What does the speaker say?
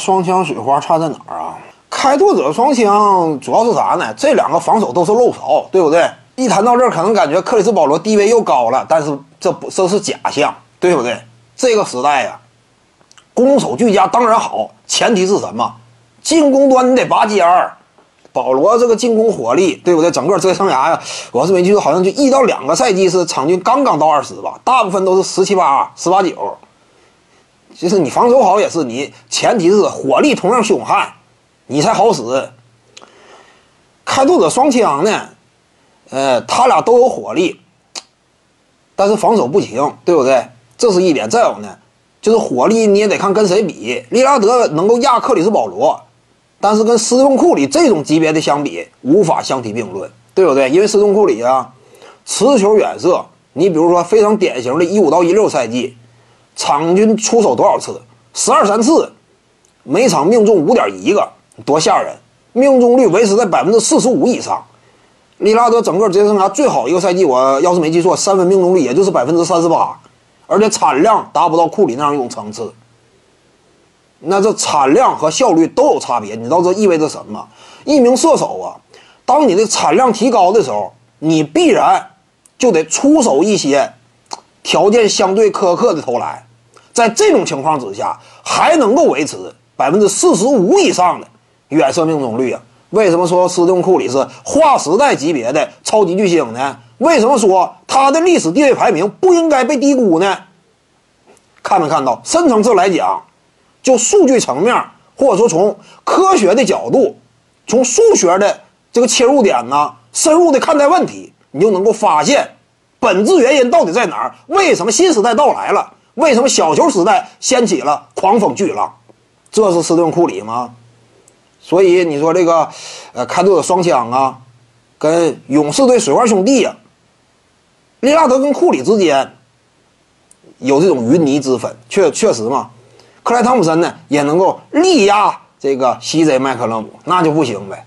双枪水花差在哪儿啊？开拓者双枪主要是啥呢？这两个防守都是漏勺，对不对？一谈到这儿，可能感觉克里斯保罗地位又高了，但是这不这是假象，对不对？这个时代呀，攻守俱佳当然好，前提是什么？进攻端你得拔尖儿。保罗这个进攻火力，对不对？整个职业生涯呀，我是没记错，好像就一到两个赛季是场均刚刚到二十吧，大部分都是十七八、十八九。其实你防守好也是，你前提是火力同样凶悍，你才好使。开拓者双枪呢，呃，他俩都有火力，但是防守不行，对不对？这是一点。再有呢，就是火力你也得看跟谁比。利拉德能够压克里斯保罗。但是跟斯通库里这种级别的相比，无法相提并论，对不对？因为斯通库里啊，持球远射，你比如说非常典型的一五到一六赛季，场均出手多少次？十二三次，每场命中五点一个，多吓人！命中率维持在百分之四十五以上。利拉德整个职业生涯最好一个赛季，我要是没记错，三分命中率也就是百分之三十八，而且产量达不到库里那样一种层次。那这产量和效率都有差别，你知道这意味着什么？一名射手啊，当你的产量提高的时候，你必然就得出手一些条件相对苛刻的投篮。在这种情况之下，还能够维持百分之四十五以上的远射命中率啊？为什么说斯通库里是划时代级别的超级巨星呢？为什么说他的历史地位排名不应该被低估呢？看没看到？深层次来讲。就数据层面，或者说从科学的角度，从数学的这个切入点呢，深入的看待问题，你就能够发现本质原因到底在哪儿？为什么新时代到来了？为什么小球时代掀起了狂风巨浪？这是斯顿库里吗？所以你说这个，呃，开拓者双枪啊，跟勇士队水花兄弟呀，利拉德跟库里之间有这种云泥之分，确确实嘛。克莱汤普森呢也能够力压这个 CJ 麦克勒姆，那就不行呗。